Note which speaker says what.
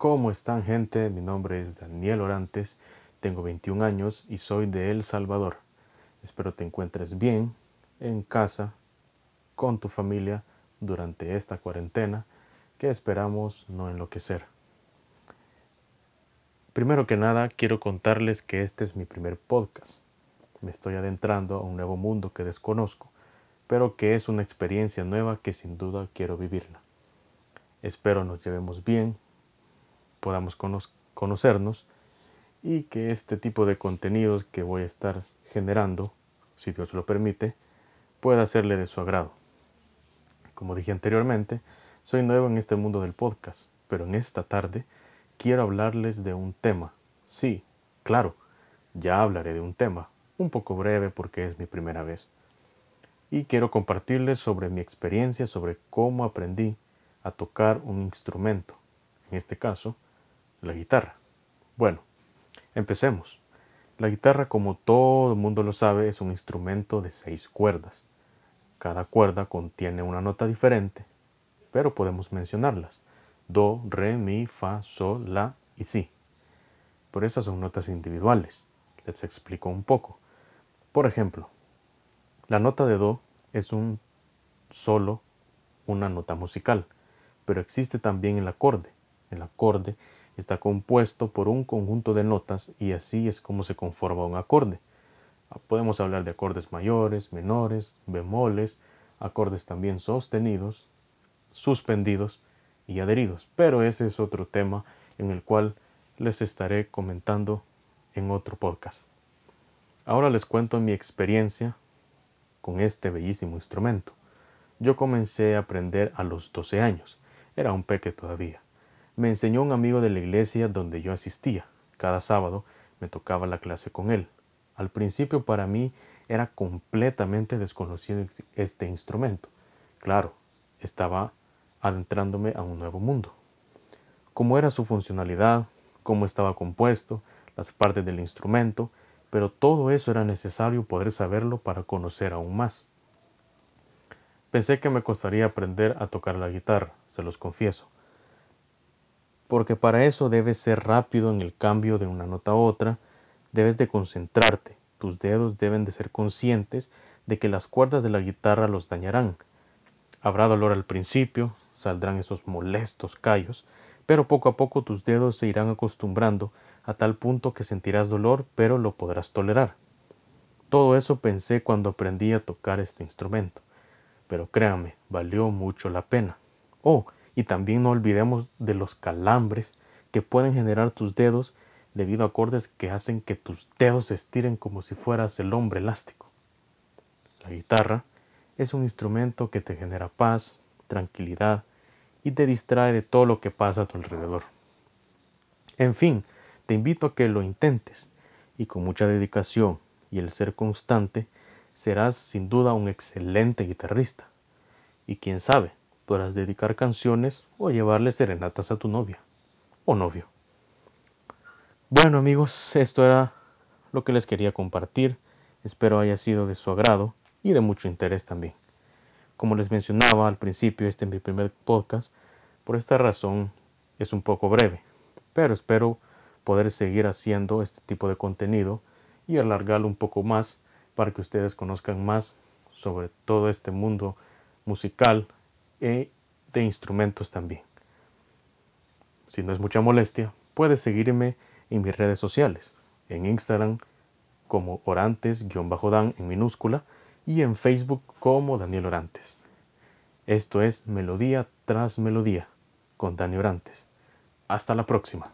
Speaker 1: ¿Cómo están gente? Mi nombre es Daniel Orantes, tengo 21 años y soy de El Salvador. Espero te encuentres bien en casa, con tu familia durante esta cuarentena que esperamos no enloquecer. Primero que nada, quiero contarles que este es mi primer podcast. Me estoy adentrando a un nuevo mundo que desconozco, pero que es una experiencia nueva que sin duda quiero vivirla. Espero nos llevemos bien, podamos conocernos y que este tipo de contenidos que voy a estar generando, si Dios lo permite, pueda serle de su agrado. Como dije anteriormente, soy nuevo en este mundo del podcast, pero en esta tarde quiero hablarles de un tema. Sí, claro, ya hablaré de un tema, un poco breve porque es mi primera vez. Y quiero compartirles sobre mi experiencia sobre cómo aprendí a tocar un instrumento, en este caso, la guitarra. Bueno, empecemos. La guitarra, como todo el mundo lo sabe, es un instrumento de seis cuerdas. Cada cuerda contiene una nota diferente, pero podemos mencionarlas. Do, re, mi, fa, sol, la y si. Por esas son notas individuales. Les explico un poco. Por ejemplo, la nota de do es un solo una nota musical, pero existe también el acorde. El acorde está compuesto por un conjunto de notas y así es como se conforma un acorde. Ah, podemos hablar de acordes mayores, menores, bemoles, acordes también sostenidos, suspendidos y adheridos, pero ese es otro tema en el cual les estaré comentando en otro podcast. Ahora les cuento mi experiencia con este bellísimo instrumento. Yo comencé a aprender a los 12 años, era un peque todavía me enseñó un amigo de la iglesia donde yo asistía. Cada sábado me tocaba la clase con él. Al principio para mí era completamente desconocido este instrumento. Claro, estaba adentrándome a un nuevo mundo. Cómo era su funcionalidad, cómo estaba compuesto, las partes del instrumento, pero todo eso era necesario poder saberlo para conocer aún más. Pensé que me costaría aprender a tocar la guitarra, se los confieso, porque para eso debes ser rápido en el cambio de una nota a otra, debes de concentrarte, tus dedos deben de ser conscientes de que las cuerdas de la guitarra los dañarán. Habrá dolor al principio, saldrán esos molestos callos, pero poco a poco tus dedos se irán acostumbrando a tal punto que sentirás dolor, pero lo podrás tolerar. Todo eso pensé cuando aprendí a tocar este instrumento, pero créame, valió mucho la pena. Oh, y también no olvidemos de los calambres que pueden generar tus dedos debido a acordes que hacen que tus dedos se estiren como si fueras el hombre elástico. La guitarra es un instrumento que te genera paz, tranquilidad y te distrae de todo lo que pasa a tu alrededor. En fin, te invito a que lo intentes y con mucha dedicación y el ser constante serás sin duda un excelente guitarrista. Y quién sabe, podrás dedicar canciones o llevarle serenatas a tu novia o novio. Bueno amigos, esto era lo que les quería compartir. Espero haya sido de su agrado y de mucho interés también. Como les mencionaba al principio, este es mi primer podcast. Por esta razón es un poco breve, pero espero poder seguir haciendo este tipo de contenido y alargarlo un poco más para que ustedes conozcan más sobre todo este mundo musical y de instrumentos también. Si no es mucha molestia, puedes seguirme en mis redes sociales, en Instagram como Orantes-Dan en minúscula y en Facebook como Daniel Orantes. Esto es Melodía tras Melodía con Daniel Orantes. Hasta la próxima.